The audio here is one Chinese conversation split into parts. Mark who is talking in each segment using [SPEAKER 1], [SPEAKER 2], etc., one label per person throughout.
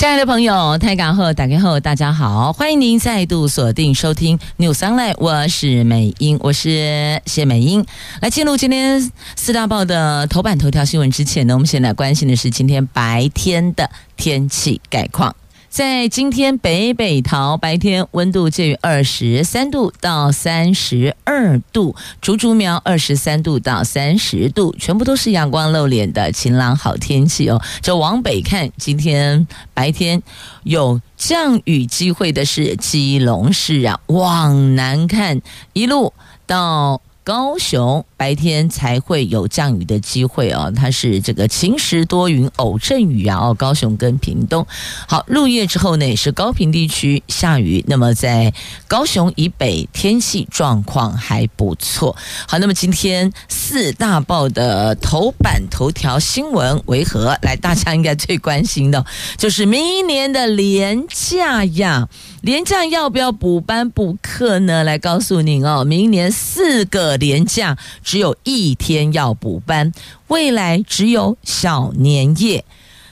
[SPEAKER 1] 亲爱的朋友，泰港后打开后，大家好，欢迎您再度锁定收听 News Online，我是美英，我是谢美英。来进入今天四大报的头版头条新闻之前呢，我们先来关心的是今天白天的天气概况。在今天北北桃白天温度介于二十三度到三十二度，竹竹苗二十三度到三十度，全部都是阳光露脸的晴朗好天气哦。就往北看，今天白天有降雨机会的是基隆市啊，往南看一路到。高雄白天才会有降雨的机会哦，它是这个晴时多云偶阵雨啊哦，高雄跟屏东。好，入夜之后呢，也是高屏地区下雨。那么在高雄以北天气状况还不错。好，那么今天四大报的头版头条新闻为何？来，大家应该最关心的，就是明年的连假呀。连假要不要补班补课呢？来告诉您哦，明年四个连假只有一天要补班，未来只有小年夜。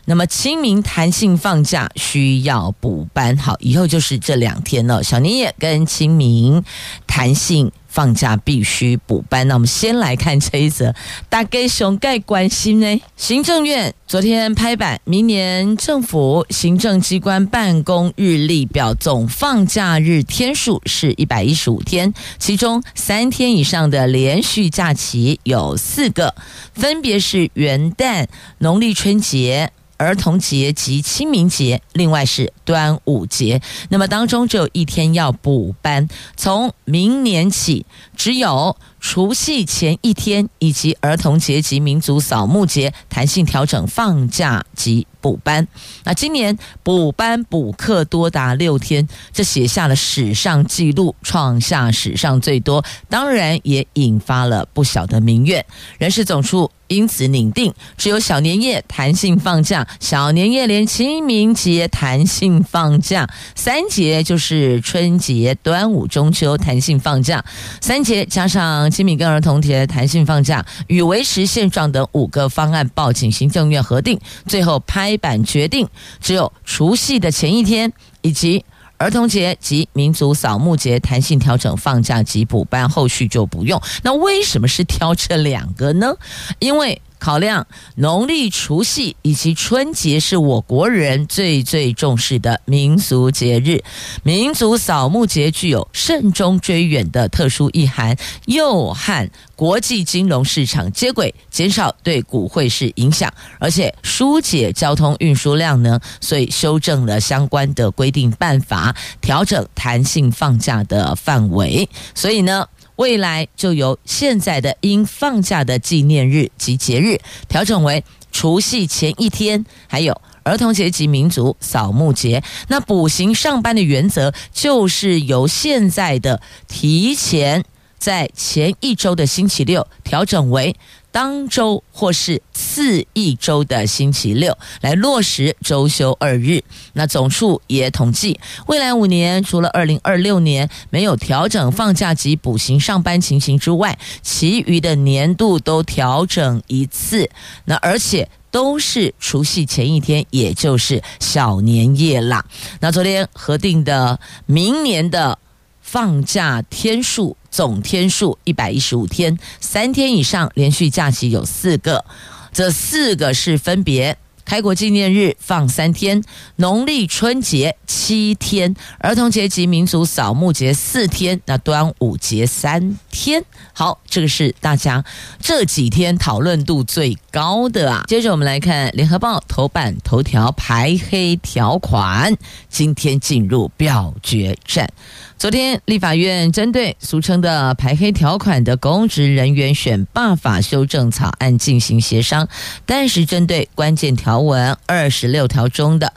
[SPEAKER 1] 那么清明弹性放假需要补班，好，以后就是这两天了，小年夜跟清明弹性。放假必须补班。那我们先来看这一则，大概熊盖关心呢。行政院昨天拍板，明年政府行政机关办公日历表总放假日天数是一百一十五天，其中三天以上的连续假期有四个，分别是元旦、农历春节。儿童节及清明节，另外是端午节。那么当中只有一天要补班，从明年起只有除夕前一天以及儿童节及民族扫墓节弹性调整放假及补班。那今年补班补课多达六天，这写下了史上纪录，创下史上最多，当然也引发了不小的民怨。人事总处。因此拟定，只有小年夜弹性放假，小年夜连清明节弹性放假，三节就是春节、端午、中秋弹性放假，三节加上清明跟儿童节弹性放假，与维持现状等五个方案报请行政院核定，最后拍板决定，只有除夕的前一天以及。儿童节及民族扫墓节弹性调整放假及补班，后续就不用。那为什么是挑这两个呢？因为。考量农历除夕以及春节是我国人最最重视的民俗节日，民族扫墓节具有慎终追远的特殊意涵，又和国际金融市场接轨，减少对股汇市影响，而且疏解交通运输量呢，所以修正了相关的规定办法，调整弹性放假的范围，所以呢。未来就由现在的应放假的纪念日及节日调整为除夕前一天，还有儿童节及民族扫墓节。那补行上班的原则就是由现在的提前在前一周的星期六调整为。当周或是次一周的星期六来落实周休二日。那总处也统计，未来五年除了二零二六年没有调整放假及补行上班情形之外，其余的年度都调整一次。那而且都是除夕前一天，也就是小年夜啦。那昨天核定的明年的放假天数。总天数一百一十五天，三天以上连续假期有四个，这四个是分别。开国纪念日放三天，农历春节七天，儿童节及民族扫墓节四天，那端午节三天。好，这个是大家这几天讨论度最高的啊。接着我们来看联合报头版头条排黑条款，今天进入表决战。昨天立法院针对俗称的排黑条款的公职人员选罢法修正草案进行协商，但是针对关键条。条文二十六条中的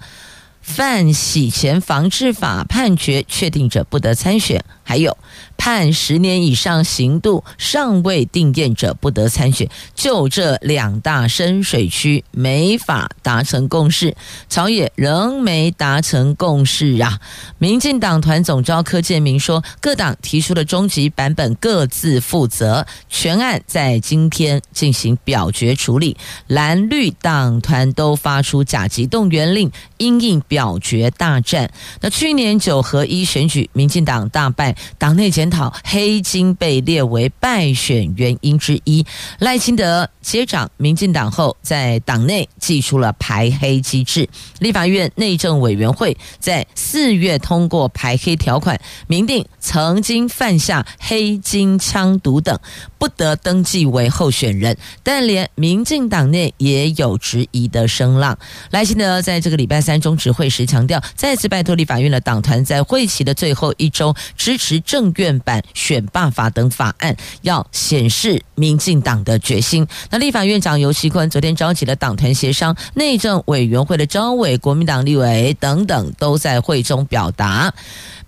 [SPEAKER 1] 犯洗钱防治法判决确定者不得参选。还有判十年以上刑度尚未定验者不得参选。就这两大深水区没法达成共识，朝野仍没达成共识啊！民进党团总召柯建铭说，各党提出的终极版本各自负责，全案在今天进行表决处理。蓝绿党团都发出甲级动员令，因应表决大战。那去年九合一选举，民进党大败。党内检讨黑金被列为败选原因之一。赖清德接掌民进党后，在党内祭出了排黑机制。立法院内政委员会在四月通过排黑条款，明定曾经犯下黑金、枪毒等，不得登记为候选人。但连民进党内也有质疑的声浪。赖清德在这个礼拜三中执会时强调，再次拜托立法院的党团在会期的最后一周支持。政院版选办法等法案，要显示民进党的决心。那立法院长游锡堃昨天召集了党团协商，内政委员会的张伟、国民党立委等等，都在会中表达。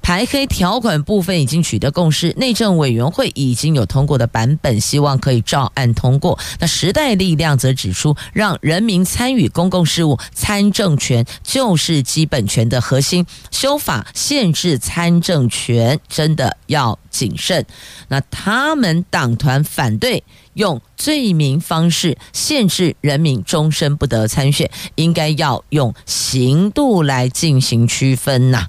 [SPEAKER 1] 排黑条款部分已经取得共识，内政委员会已经有通过的版本，希望可以照案通过。那时代力量则指出，让人民参与公共事务，参政权就是基本权的核心。修法限制参政权，真的要谨慎。那他们党团反对用罪名方式限制人民终身不得参选，应该要用刑度来进行区分呐。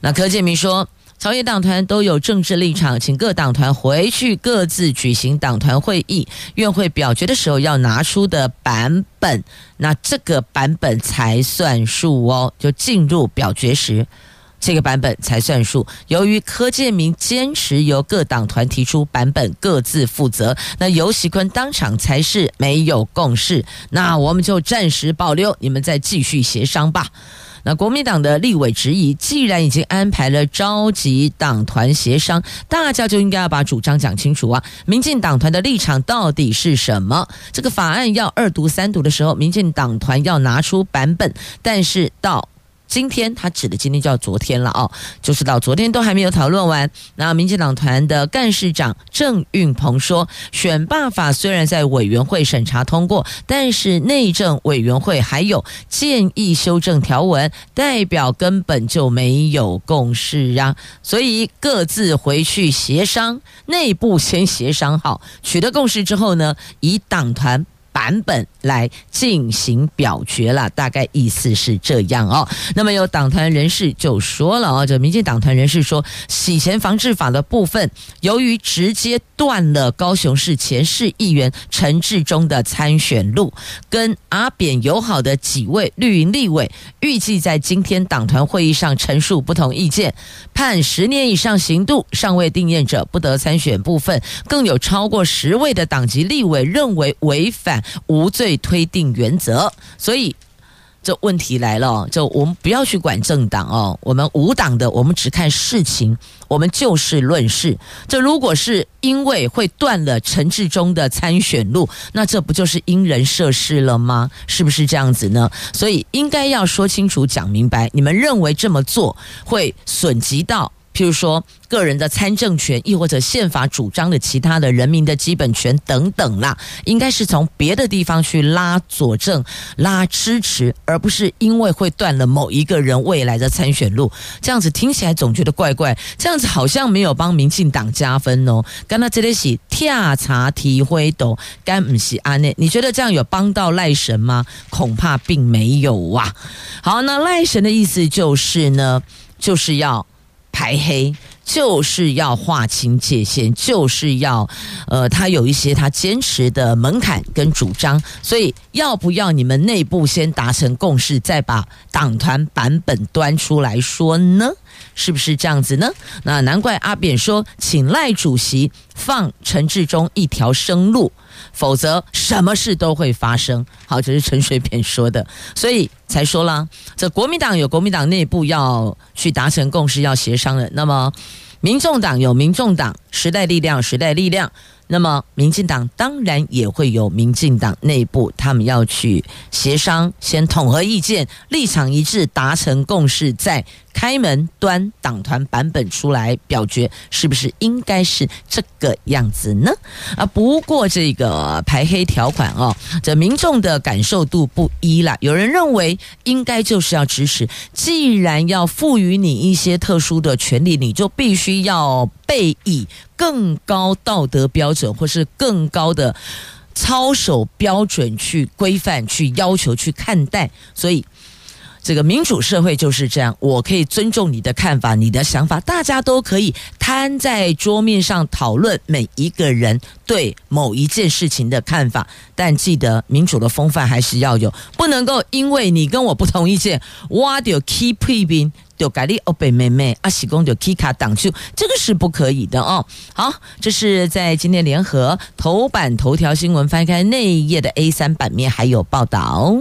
[SPEAKER 1] 那柯建铭说，朝野党团都有政治立场，请各党团回去各自举行党团会议，院会表决的时候要拿出的版本，那这个版本才算数哦。就进入表决时，这个版本才算数。由于柯建铭坚持由各党团提出版本，各自负责，那游锡堃当场才是没有共识，那我们就暂时保留，你们再继续协商吧。那国民党的立委质疑，既然已经安排了召集党团协商，大家就应该要把主张讲清楚啊！民进党团的立场到底是什么？这个法案要二读三读的时候，民进党团要拿出版本，但是到。今天他指的今天叫昨天了哦，就是到昨天都还没有讨论完。那民进党团的干事长郑运鹏说，选罢法虽然在委员会审查通过，但是内政委员会还有建议修正条文，代表根本就没有共识啊。所以各自回去协商，内部先协商好，取得共识之后呢，以党团。版本来进行表决了，大概意思是这样哦。那么有党团人士就说了哦，这民进党团人士说，洗钱防治法的部分，由于直接断了高雄市前市议员陈志忠的参选路，跟阿扁友好的几位绿营立委，预计在今天党团会议上陈述不同意见，判十年以上刑度尚未定验者不得参选部分，更有超过十位的党籍立委认为违反。无罪推定原则，所以这问题来了，就我们不要去管政党哦，我们无党的，我们只看事情，我们就事论事。这如果是因为会断了陈志忠的参选路，那这不就是因人设事了吗？是不是这样子呢？所以应该要说清楚、讲明白，你们认为这么做会损及到。譬如说，个人的参政权，亦或者宪法主张的其他的人民的基本权等等啦，应该是从别的地方去拉佐证、拉支持，而不是因为会断了某一个人未来的参选路。这样子听起来总觉得怪怪，这样子好像没有帮民进党加分哦。刚才这里是跳茶提灰斗，干唔是安内？你觉得这样有帮到赖神吗？恐怕并没有啊。好，那赖神的意思就是呢，就是要。排黑就是要划清界限，就是要，呃，他有一些他坚持的门槛跟主张，所以要不要你们内部先达成共识，再把党团版本端出来说呢？是不是这样子呢？那难怪阿扁说，请赖主席放陈志忠一条生路。否则，什么事都会发生。好，这是陈水扁说的，所以才说了，这国民党有国民党内部要去达成共识，要协商的。那么，民众党有民众党，时代力量，时代力量，那么民进党当然也会有民进党内部，他们要去协商，先统合意见，立场一致，达成共识，再开门端党团版本出来表决，是不是应该是这个样子呢？啊，不过这个排黑条款哦，这民众的感受度不一啦。有人认为应该就是要支持，既然要赋予你一些特殊的权利，你就必须要被以。更高道德标准，或是更高的操守标准去规范、去要求、去看待，所以这个民主社会就是这样。我可以尊重你的看法、你的想法，大家都可以摊在桌面上讨论每一个人对某一件事情的看法。但记得民主的风范还是要有，不能够因为你跟我不同意见，我就 keep 批评。就改立欧北妹妹阿喜公就 K 卡挡住，这个是不可以的哦。好，这是在今天联合头版头条新闻翻开那一页的 A 三版面还有报道。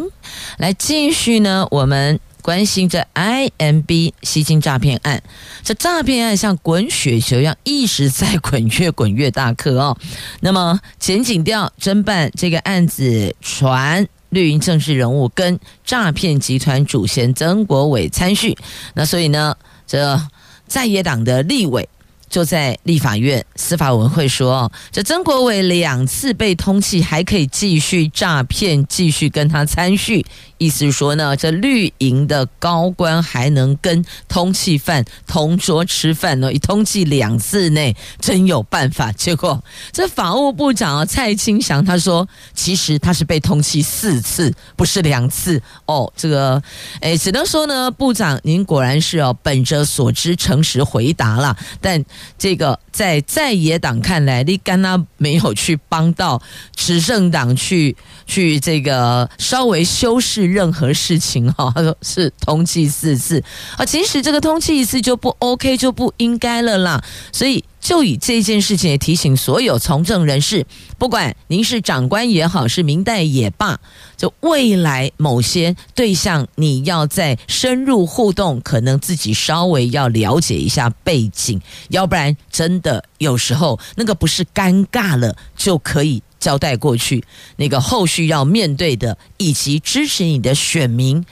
[SPEAKER 1] 来继续呢，我们关心着 IMB 吸金诈骗案，这诈骗案像滚雪球一样一直在滚，越滚越大颗哦。那么检警调侦办这个案子传。绿营政治人物跟诈骗集团主嫌曾国伟参叙，那所以呢，这在野党的立委就在立法院司法委员会说，这曾国伟两次被通缉，还可以继续诈骗，继续跟他参叙。意思是说呢，这绿营的高官还能跟通缉犯同桌吃饭呢？一通缉两次内真有办法。结果这法务部长蔡清祥他说，其实他是被通缉四次，不是两次哦。这个诶，只能说呢，部长您果然是哦，本着所知诚实回答了。但这个在在野党看来，你刚刚没有去帮到执政党去去这个稍微修饰。任何事情哈，他说是通缉四次啊，其实这个通缉一次就不 OK，就不应该了啦。所以就以这件事情也提醒所有从政人士，不管您是长官也好，是民代也罢，就未来某些对象，你要再深入互动，可能自己稍微要了解一下背景，要不然真的有时候那个不是尴尬了就可以。交代过去那个后续要面对的，以及支持你的选民，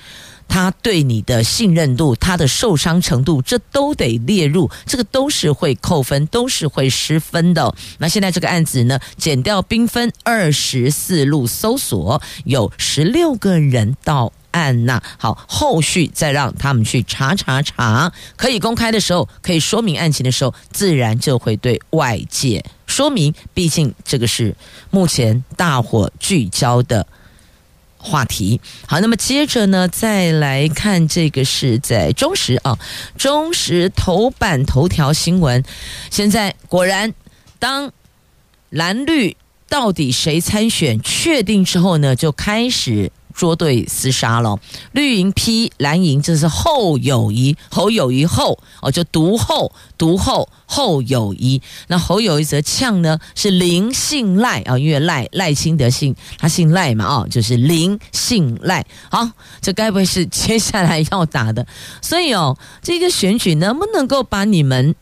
[SPEAKER 1] 他对你的信任度、他的受伤程度，这都得列入，这个都是会扣分，都是会失分的。那现在这个案子呢，减掉兵分二十四路搜索，有十六个人到案呐。好，后续再让他们去查查查，可以公开的时候，可以说明案情的时候，自然就会对外界。说明，毕竟这个是目前大伙聚焦的话题。好，那么接着呢，再来看这个是在中时啊，中时头版头条新闻。现在果然，当蓝绿到底谁参选确定之后呢，就开始。捉对厮杀了，绿营批蓝营，这是侯友谊，侯友谊后哦，就独后独后侯友谊。那侯友谊则呛呢，是林姓赖啊，因为赖赖清德姓，他姓赖嘛啊，就是林姓赖。好，这该不会是接下来要打的？所以哦，这个选举能不能够把你们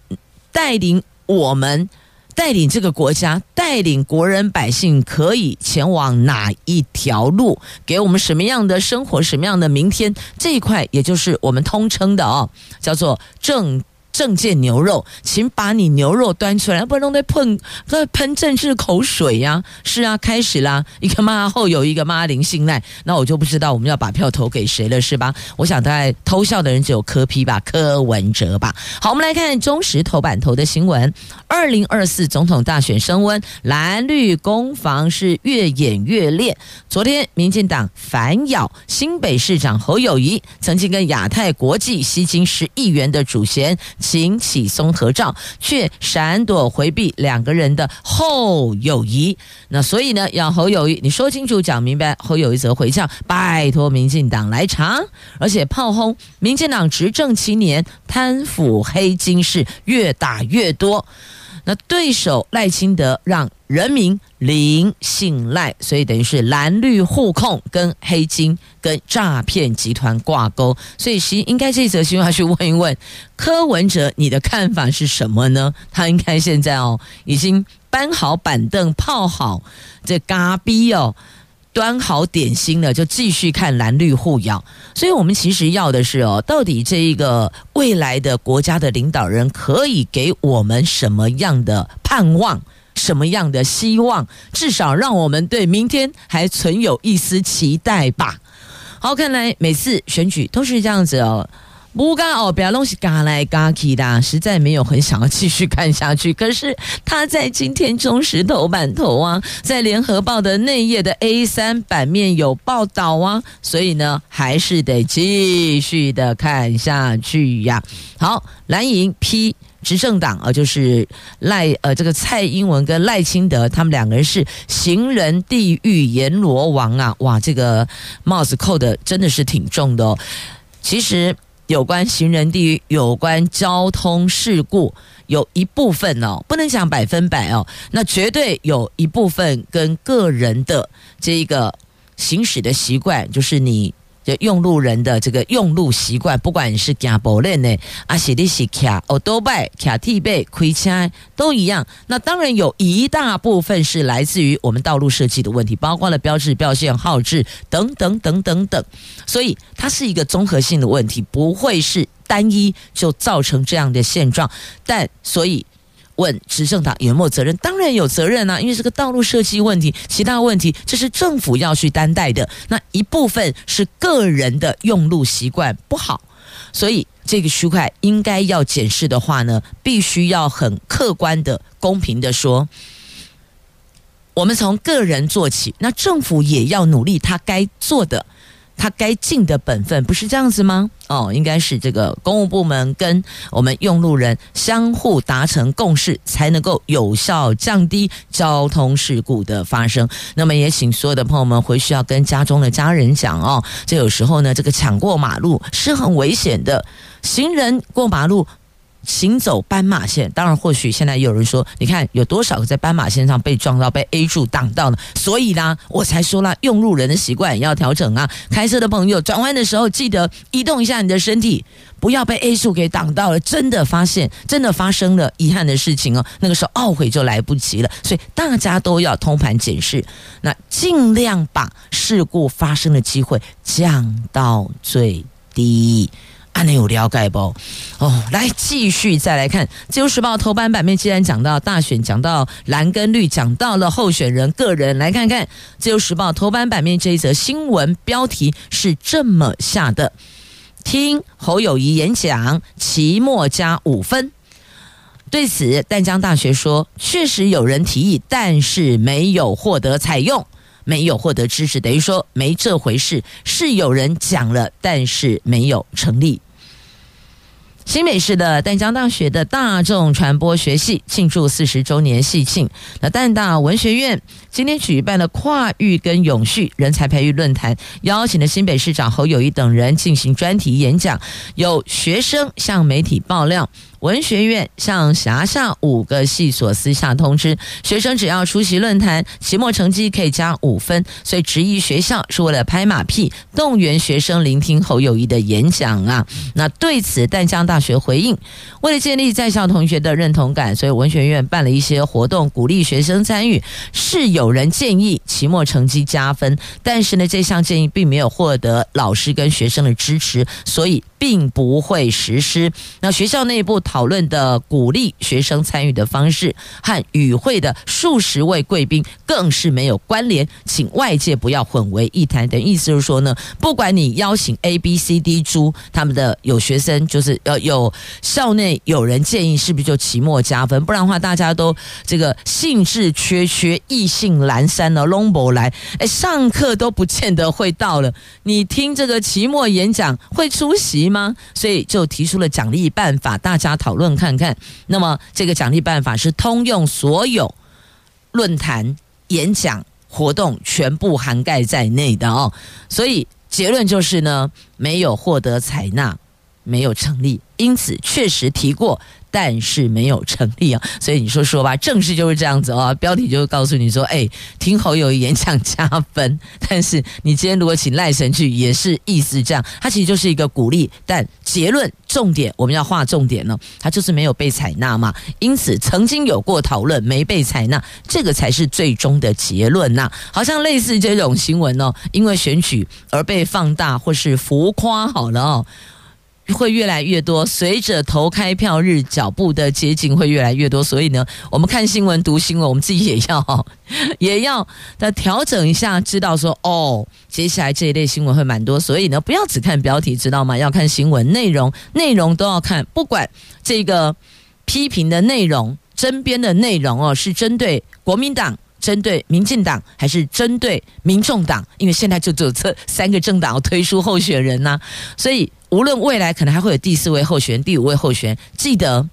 [SPEAKER 1] 带领我们？带领这个国家，带领国人百姓，可以前往哪一条路？给我们什么样的生活？什么样的明天？这一块，也就是我们通称的哦，叫做正。政见牛肉，请把你牛肉端出来，不然都在喷在喷政治口水呀、是啊，开始啦，一个妈后有一个妈林信赖，那我就不知道我们要把票投给谁了，是吧？我想大概偷笑的人只有柯批吧，柯文哲吧。好，我们来看中时头版头的新闻：二零二四总统大选升温，蓝绿攻防是越演越烈。昨天，民进党反咬新北市长侯友谊，曾经跟亚太国际吸金十亿元的主嫌。请启松合照，却闪躲回避两个人的后友谊。那所以呢，要侯友谊，你说清楚讲明白。侯友谊则回呛，拜托民进党来查，而且炮轰民进党执政七年贪腐黑金是越打越多。那对手赖清德让人民零信赖，所以等于是蓝绿互控，跟黑金、跟诈骗集团挂钩。所以其实应该这则新闻要去问一问柯文哲，你的看法是什么呢？他应该现在哦已经。搬好板凳，泡好这咖啡哦。端好点心了，就继续看蓝绿互咬。所以，我们其实要的是哦，到底这一个未来的国家的领导人可以给我们什么样的盼望，什么样的希望？至少让我们对明天还存有一丝期待吧。好，看来每次选举都是这样子哦。不干哦，不要东西嘎来嘎去的，实在没有很想要继续看下去。可是他在今天中时头版头啊，在联合报的内页的 A 三版面有报道啊，所以呢，还是得继续的看下去呀。好，蓝营 P 执政党啊，就是赖呃这个蔡英文跟赖清德，他们两个人是行人地狱阎罗王啊，哇，这个帽子扣的真的是挺重的哦。其实。有关行人地狱，有关交通事故，有一部分哦，不能讲百分百哦，那绝对有一部分跟个人的这一个行驶的习惯，就是你。就用路人的这个用路习惯，不管你是行步轮呢，啊，是你是骑欧多拜、骑 T 背、开车都一样。那当然有一大部分是来自于我们道路设计的问题，包括了标志、标线、号志等等等等等。所以它是一个综合性的问题，不会是单一就造成这样的现状。但所以。问执政党有没有责任？当然有责任啊，因为这个道路设计问题，其他问题这是政府要去担待的。那一部分是个人的用路习惯不好，所以这个区块应该要检视的话呢，必须要很客观的、公平的说，我们从个人做起，那政府也要努力他该做的。他该尽的本分不是这样子吗？哦，应该是这个公务部门跟我们用路人相互达成共识，才能够有效降低交通事故的发生。那么也请所有的朋友们回去要跟家中的家人讲哦，这有时候呢，这个抢过马路是很危险的，行人过马路。行走斑马线，当然或许现在有人说，你看有多少个在斑马线上被撞到、被 A 柱挡到了，所以呢，我才说了，用路人的习惯要调整啊。开车的朋友转弯的时候，记得移动一下你的身体，不要被 A 柱给挡到了。真的发现，真的发生了遗憾的事情哦，那个时候懊悔就来不及了。所以大家都要通盘检视，那尽量把事故发生的机会降到最低。安内有了解不？哦，来继续再来看《自由时报》头版版面。既然讲到大选，讲到蓝跟绿，讲到了候选人个人，来看看《自由时报》头版版面这一则新闻标题是这么下的：听侯友谊演讲，期末加五分。对此，淡江大学说，确实有人提议，但是没有获得采用。没有获得支持，等于说没这回事。是有人讲了，但是没有成立。新北市的淡江大学的大众传播学系庆祝四十周年系庆，那淡大文学院今天举办了跨域跟永续人才培育论坛，邀请了新北市长侯友谊等人进行专题演讲，有学生向媒体爆料。文学院向辖下五个系所私下通知，学生只要出席论坛，期末成绩可以加五分。所以质疑学校是为了拍马屁，动员学生聆听侯友谊的演讲啊。那对此，淡江大学回应，为了建立在校同学的认同感，所以文学院办了一些活动，鼓励学生参与。是有人建议期末成绩加分，但是呢，这项建议并没有获得老师跟学生的支持，所以。并不会实施。那学校内部讨论的鼓励学生参与的方式，和与会的数十位贵宾更是没有关联，请外界不要混为一谈。等意思就是说呢，不管你邀请 A、B、C、D 诸他们的有学生，就是呃有校内有人建议，是不是就期末加分？不然的话，大家都这个兴致缺缺、意兴阑珊了，拢不来，哎，上课都不见得会到了。你听这个期末演讲会出席吗？吗？所以就提出了奖励办法，大家讨论看看。那么这个奖励办法是通用所有论坛、演讲活动全部涵盖在内的哦。所以结论就是呢，没有获得采纳。没有成立，因此确实提过。但是没有成立啊，所以你说说吧，正式就是这样子哦。标题就告诉你说，哎，听侯友演讲加分。但是你今天如果请赖神去，也是意思这样，它其实就是一个鼓励。但结论重点，我们要画重点呢，它就是没有被采纳嘛。因此曾经有过讨论，没被采纳，这个才是最终的结论呐。好像类似这种新闻哦，因为选举而被放大或是浮夸好了哦。会越来越多，随着投开票日脚步的接近，会越来越多。所以呢，我们看新闻、读新闻，我们自己也要 也要的调整一下，知道说哦，接下来这一类新闻会蛮多。所以呢，不要只看标题，知道吗？要看新闻内容，内容都要看。不管这个批评的内容、争辩的内容哦，是针对国民党。针对民进党还是针对民众党？因为现在就只有这三个政党推出候选人呐、所以无论未来可能还会有第四位候选人、第五位候选人，记得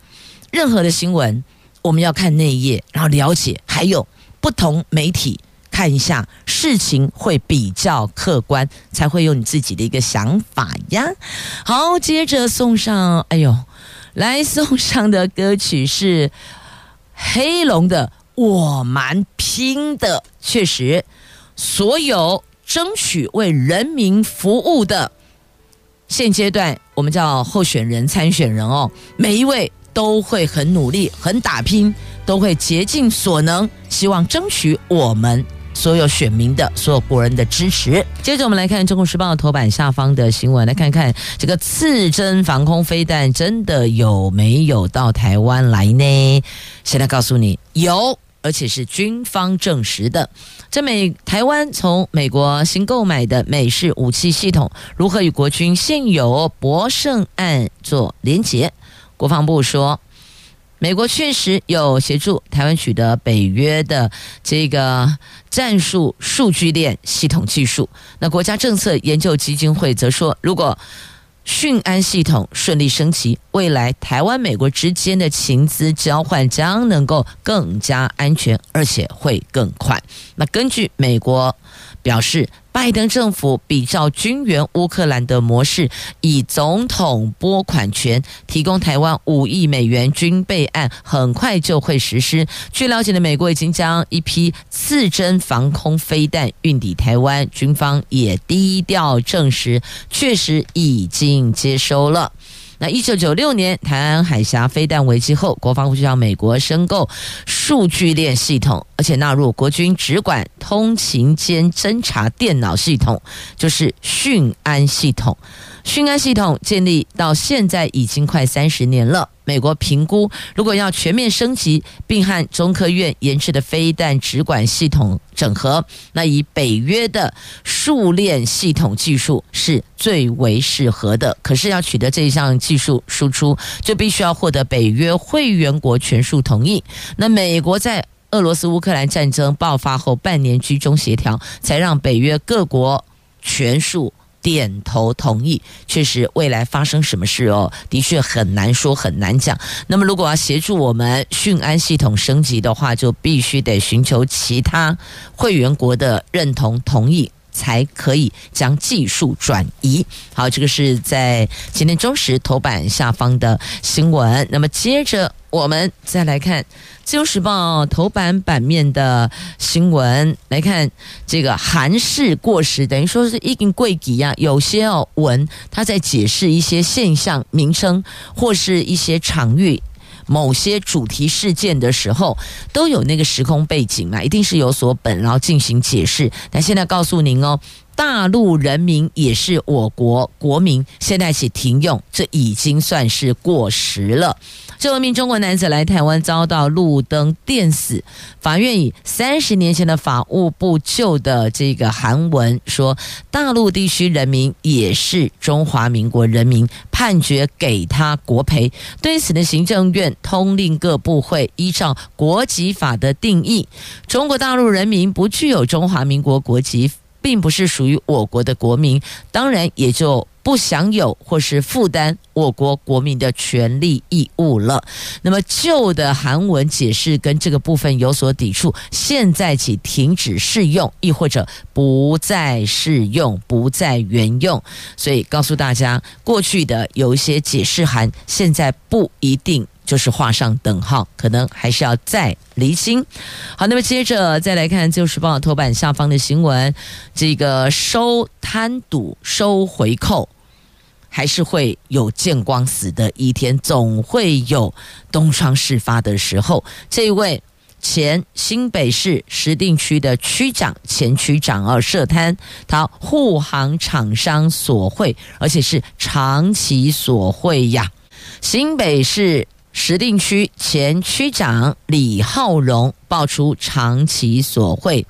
[SPEAKER 1] 任何的新闻我们要看内页，然后了解，还有不同媒体看一下，事情会比较客观，才会有你自己的一个想法呀。好，接着送上，哎呦，来送上的歌曲是黑龙的。我蛮拼的，确实，所有争取为人民服务的现阶段，我们叫候选人、参选人哦，每一位都会很努力、很打拼，都会竭尽所能，希望争取我们所有选民的、所有国人的支持。接着，我们来看《中国时报》头版下方的新闻，来看看这个刺针防空飞弹真的有没有到台湾来呢？现在告诉你，有。而且是军方证实的，这美台湾从美国新购买的美式武器系统如何与国军现有博胜案做连结？国防部说，美国确实有协助台湾取得北约的这个战术数据链系统技术。那国家政策研究基金会则说，如果讯安系统顺利升级，未来台湾美国之间的情资交换将能够更加安全，而且会更快。那根据美国表示，拜登政府比照军援乌克兰的模式，以总统拨款权提供台湾五亿美元军备案，很快就会实施。据了解呢，美国已经将一批次针防空飞弹运抵台湾，军方也低调证实，确实已经接收了。那一九九六年台湾海峡飞弹危机后，国防部就向美国申购数据链系统，而且纳入国军直管通勤间侦察电脑系统，就是讯安系统。讯安系统建立到现在已经快三十年了。美国评估，如果要全面升级，并和中科院研制的飞弹直管系统整合，那以北约的数链系统技术是最为适合的。可是要取得这项技术输出，就必须要获得北约会员国全数同意。那美国在俄罗斯乌克兰战争爆发后半年居中协调，才让北约各国全数。点头同意，确实未来发生什么事哦，的确很难说，很难讲。那么，如果要协助我们讯安系统升级的话，就必须得寻求其他会员国的认同同意，才可以将技术转移。好，这个是在今天中时头版下方的新闻。那么接着。我们再来看《自由时报》头版版面的新闻，来看这个韩式过时，等于说是一根贵几啊？有些哦文，它在解释一些现象名称或是一些场域、某些主题事件的时候，都有那个时空背景嘛，一定是有所本，然后进行解释。但现在告诉您哦。大陆人民也是我国国民，现在起停用，这已经算是过时了。这名中国男子来台湾遭到路灯电死，法院以三十年前的法务部旧的这个韩文说，大陆地区人民也是中华民国人民，判决给他国赔。对此呢，行政院通令各部会依照国籍法的定义，中国大陆人民不具有中华民国国籍。并不是属于我国的国民，当然也就不享有或是负担我国国民的权利义务了。那么旧的韩文解释跟这个部分有所抵触，现在起停止适用，亦或者不再适用，不再原用。所以告诉大家，过去的有一些解释函，现在不一定。就是画上等号，可能还是要再厘清。好，那么接着再来看《自由时报》头版下方的新闻，这个收贪赌、收回扣，还是会有见光死的一天，总会有东窗事发的时候。这一位前新北市石碇区的区长、前区长啊，涉贪，他护航厂商索贿，而且是长期索贿呀，新北市。石碇区前区长李浩荣爆出长期索贿，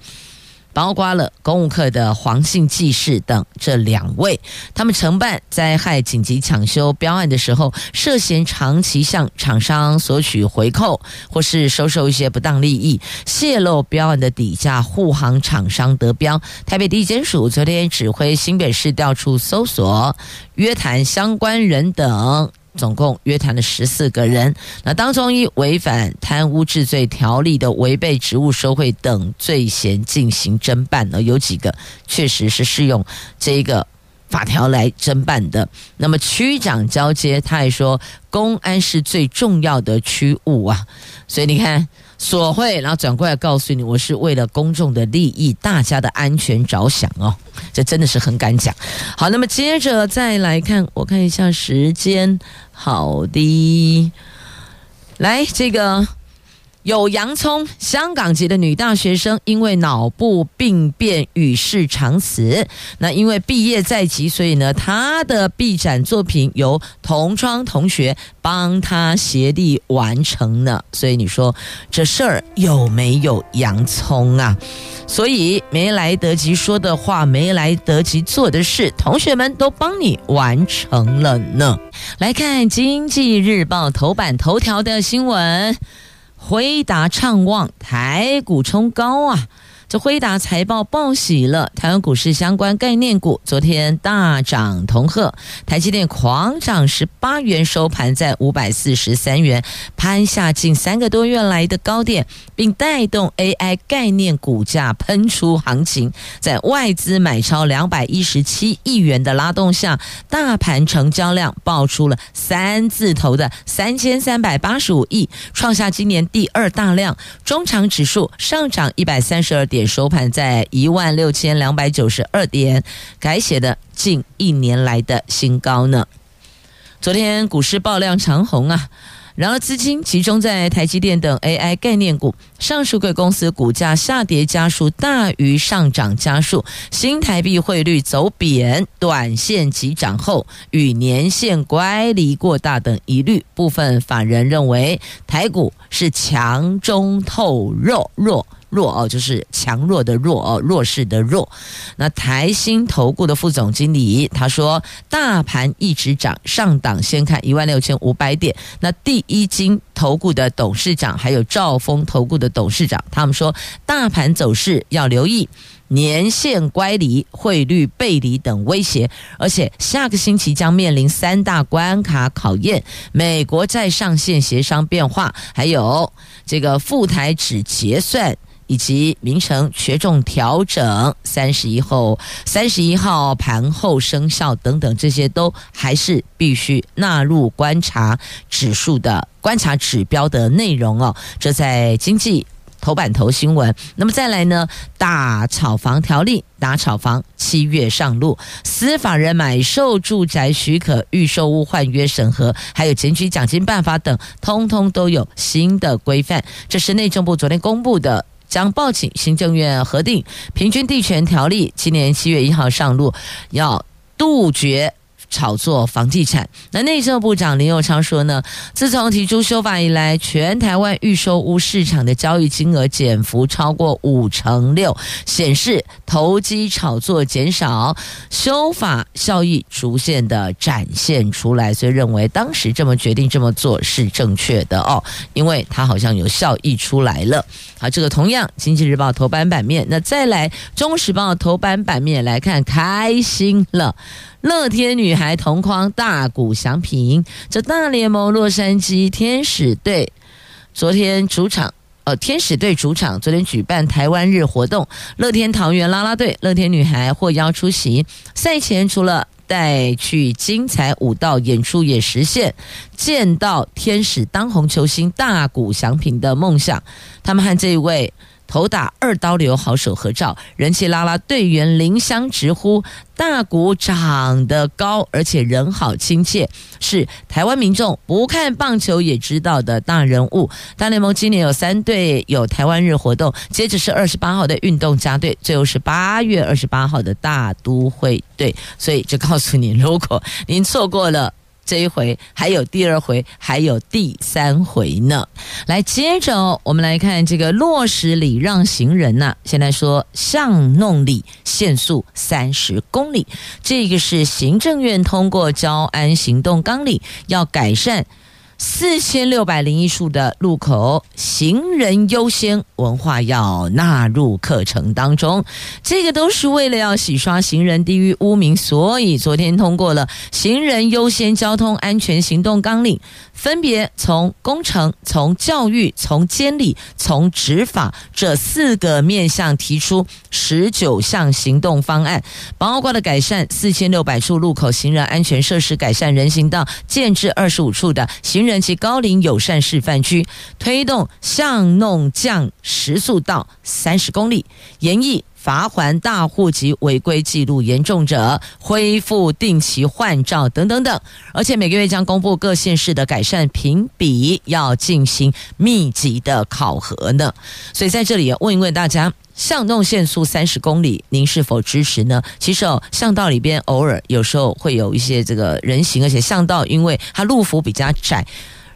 [SPEAKER 1] 包括了公务课的黄姓技士等这两位，他们承办灾害紧急抢修标案的时候，涉嫌长期向厂商索取回扣，或是收受一些不当利益，泄露标案的底价，护航厂商得标。台北地检署昨天指挥新北市调处搜索，约谈相关人等。总共约谈了十四个人，那当中以违反贪污治罪条例的违背职务收贿等罪嫌进行侦办，呢有几个确实是适用这一个法条来侦办的。那么区长交接，他还说公安是最重要的区务啊，所以你看。索贿，然后转过来告诉你，我是为了公众的利益、大家的安全着想哦，这真的是很敢讲。好，那么接着再来看，我看一下时间，好的，来这个。有洋葱，香港籍的女大学生因为脑部病变与世长辞。那因为毕业在即，所以呢，她的毕展作品由同窗同学帮她协力完成了。所以你说这事儿有没有洋葱啊？所以没来得及说的话，没来得及做的事，同学们都帮你完成了呢。来看《经济日报》头版头条的新闻。回答畅旺，台股冲高啊！这辉达财报报喜了，台湾股市相关概念股昨天大涨同贺，台积电狂涨十八元，收盘在五百四十三元，攀下近三个多月来的高点，并带动 AI 概念股价喷出行情。在外资买超两百一十七亿元的拉动下，大盘成交量爆出了三字头的三千三百八十五亿，创下今年第二大量。中场指数上涨一百三十二点。收盘在一万六千两百九十二点，改写的近一年来的新高呢。昨天股市爆量长红啊，然而资金集中在台积电等 AI 概念股，上述贵公司股价下跌家数大于上涨家数，新台币汇率走贬，短线急涨后与年线乖离过大等疑虑，部分法人认为台股是强中透弱弱。弱哦，就是强弱的弱哦，弱势的弱。那台新投顾的副总经理他说，大盘一直涨，上档先看一万六千五百点。那第一金投顾的董事长还有兆丰投顾的董事长，他们说，大盘走势要留意年线乖离、汇率背离等威胁，而且下个星期将面临三大关卡考验：美国债上限协商变化，还有这个富台指结算。以及名称权重调整，三十一后三十一号盘后生效等等，这些都还是必须纳入观察指数的观察指标的内容哦。这在经济头版头新闻。那么再来呢，打炒房条例，打炒房七月上路，司法人买售住宅许可、预售屋换约审核，还有检举奖金办法等，通通都有新的规范。这是内政部昨天公布的。将报请行政院核定平均地权条例，今年七月一号上路，要杜绝炒作房地产。那内政部长林佑昌说呢，自从提出修法以来，全台湾预售屋市场的交易金额减幅超过五成六，显示投机炒作减少，修法效益逐渐的展现出来。所以认为当时这么决定这么做是正确的哦，因为它好像有效益出来了。好，这个同样《经济日报》头版版面，那再来《中时报》头版版面来看，开心了，乐天女孩。同框大谷翔平。这大联盟洛杉矶天使队昨天主场，呃，天使队主场昨天举办台湾日活动，乐天桃园啦啦队、乐天女孩获邀出席。赛前除了带去精彩舞蹈演出，也实现见到天使当红球星大谷翔平的梦想。他们和这一位。投打二刀流好手合照，人气拉拉队员林香直呼大谷长得高，而且人好亲切，是台湾民众不看棒球也知道的大人物。大联盟今年有三队有台湾日活动，接着是二十八号的运动家队，最后是八月二十八号的大都会队。所以就告诉你，如果您错过了。这一回还有第二回，还有第三回呢。来，接着我们来看这个落实礼让行人呐、啊。现在说巷弄里限速三十公里，这个是行政院通过交安行动纲领，要改善。四千六百零一处的路口，行人优先文化要纳入课程当中。这个都是为了要洗刷行人地狱污名，所以昨天通过了行人优先交通安全行动纲领，分别从工程、从教育、从监理、从执法这四个面向提出十九项行动方案，包括了改善四千六百处路口行人安全设施，改善人行道，建置二十五处的行人。及高龄友善示范区，推动巷弄降时速到三十公里，严议罚还大户及违规记录严重者，恢复定期换照等等等。而且每个月将公布各县市的改善评比，要进行密集的考核呢。所以在这里也问一问大家，巷弄限速三十公里，您是否支持呢？其实哦，巷道里边偶尔有时候会有一些这个人行，而且巷道因为它路幅比较窄。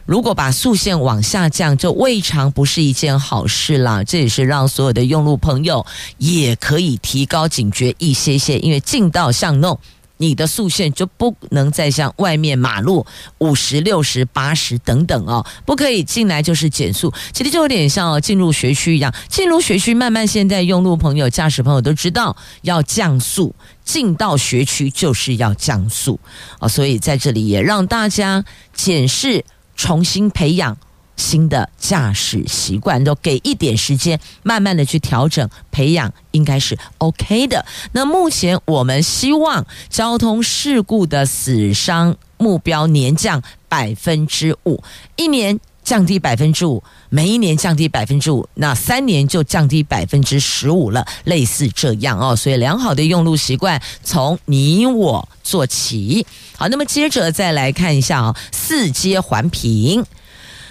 [SPEAKER 1] 如果把速限往下降，就未尝不是一件好事啦。这也是让所有的用路朋友也可以提高警觉一些些，因为进到巷弄，你的速限就不能再像外面马路五十、六十、八十等等哦，不可以进来就是减速。其实就有点像进入学区一样，进入学区，慢慢现在用路朋友、驾驶朋友都知道要降速，进到学区就是要降速哦。所以在这里也让大家检视。重新培养新的驾驶习惯，都给一点时间，慢慢的去调整培养，应该是 OK 的。那目前我们希望交通事故的死伤目标年降百分之五，一年降低百分之五，每一年降低百分之五，那三年就降低百分之十五了，类似这样哦。所以良好的用路习惯从你我做起。好，那么接着再来看一下啊，四阶环评，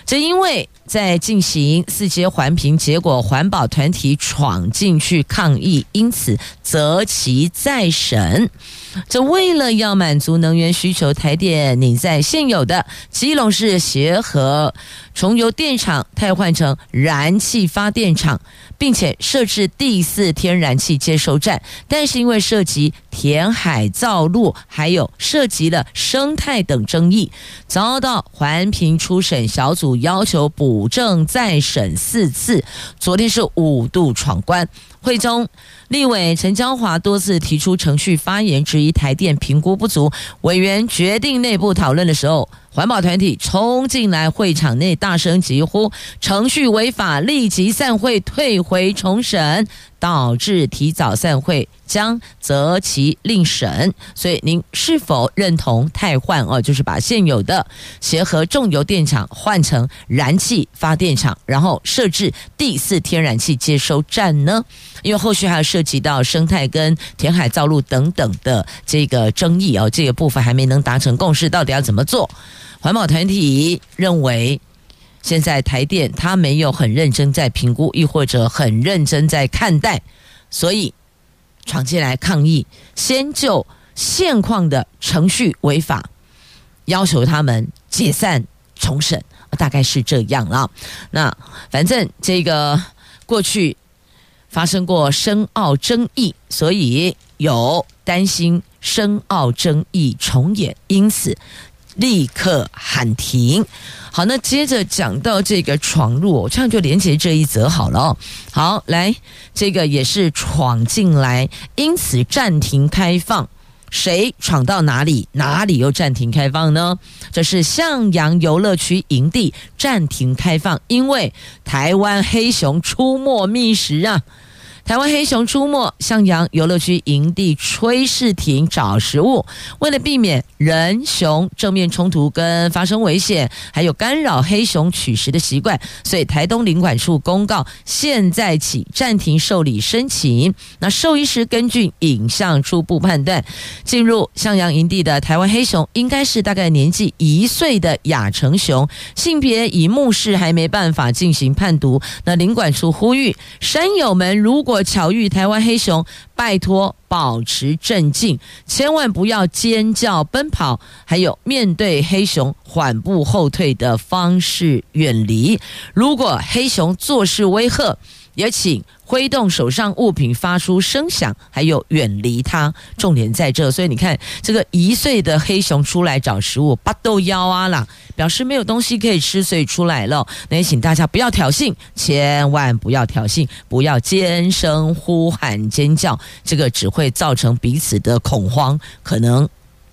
[SPEAKER 1] 这因为在进行四阶环评，结果环保团体闯进去抗议，因此择期再审。这为了要满足能源需求，台电拟在现有的基隆市协和重油电厂汰换成燃气发电厂，并且设置第四天然气接收站，但是因为涉及填海造陆，还有涉及了生态等争议，遭到环评初审小组要求补正再审四次，昨天是五度闯关。会中立委陈江华多次提出程序发言，质疑台电评估不足。委员决定内部讨论的时候，环保团体冲进来会场内大声疾呼：“程序违法，立即散会，退回重审。”导致提早散会，将择期另审。所以您是否认同汰换哦？就是把现有的协和重油电厂换成燃气发电厂，然后设置第四天然气接收站呢？因为后续还要涉及到生态跟填海造陆等等的这个争议哦，这个部分还没能达成共识，到底要怎么做？环保团体认为。现在台电他没有很认真在评估，亦或者很认真在看待，所以闯进来抗议，先就现况的程序违法，要求他们解散重审，大概是这样了。那反正这个过去发生过深澳争议，所以有担心深澳争议重演，因此。立刻喊停。好，那接着讲到这个闯入，我这样就连接这一则好了。好，来，这个也是闯进来，因此暂停开放谁闯到哪里，哪里又暂停开放呢？这是向阳游乐区营地暂停开放，因为台湾黑熊出没觅食啊。台湾黑熊出没，向阳游乐区营地炊事亭找食物。为了避免人熊正面冲突跟发生危险，还有干扰黑熊取食的习惯，所以台东林管处公告，现在起暂停受理申请。那兽医师根据影像初步判断，进入向阳营地的台湾黑熊应该是大概年纪一岁的亚成熊，性别以目视还没办法进行判读。那林管处呼吁山友们，如果巧遇台湾黑熊，拜托保持镇静，千万不要尖叫、奔跑，还有面对黑熊缓步后退的方式远离。如果黑熊做事威吓，也请挥动手上物品发出声响，还有远离它。重点在这，所以你看这个一岁的黑熊出来找食物，巴豆腰啊啦，表示没有东西可以吃，所以出来了。那也请大家不要挑衅，千万不要挑衅，不要尖声呼喊尖叫，这个只会造成彼此的恐慌，可能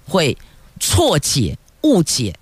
[SPEAKER 1] 会错解误解。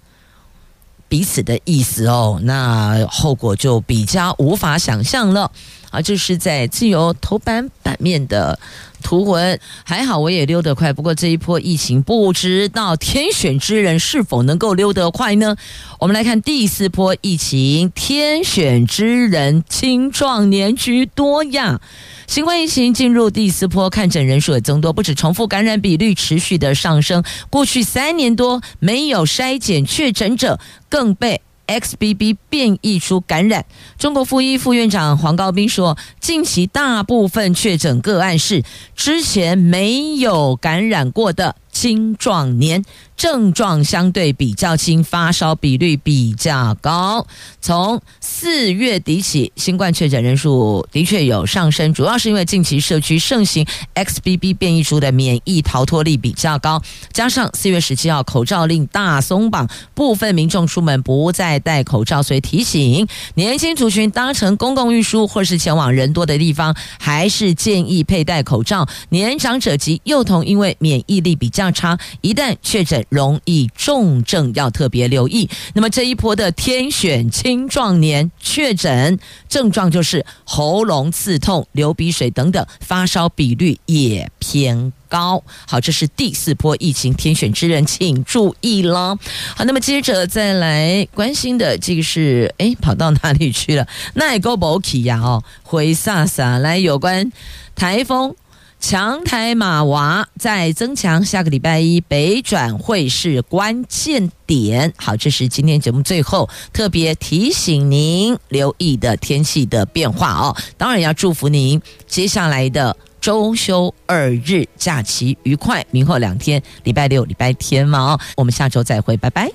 [SPEAKER 1] 彼此的意思哦，那后果就比较无法想象了啊！这是在自由头版版面的图文，还好我也溜得快。不过这一波疫情，不知道天选之人是否能够溜得快呢？我们来看第四波疫情，天选之人青壮年居多呀。新冠疫情进入第四波，看诊人数也增多，不止重复感染比率持续的上升。过去三年多没有筛检确诊者，更被 XBB 变异株感染。中国副医副院长黄高斌说，近期大部分确诊个案是之前没有感染过的青壮年。症状相对比较轻，发烧比率比较高。从四月底起，新冠确诊人数的确有上升，主要是因为近期社区盛行 XBB 变异株的免疫逃脱力比较高，加上四月十七号口罩令大松绑，部分民众出门不再戴口罩，所以提醒年轻族群搭乘公共运输或是前往人多的地方，还是建议佩戴口罩。年长者及幼童因为免疫力比较差，一旦确诊。容易重症，要特别留意。那么这一波的天选青壮年确诊症状就是喉咙刺痛、流鼻水等等，发烧比率也偏高。好，这是第四波疫情，天选之人请注意了。好，那么接着再来关心的这个是，哎，跑到哪里去了？那也够不起呀？哦，回萨萨来有关台风。强台马娃在增强，下个礼拜一北转会是关键点。好，这是今天节目最后特别提醒您留意的天气的变化哦。当然要祝福您接下来的周休二日假期愉快，明后两天礼拜六、礼拜天嘛哦。我们下周再会，拜拜。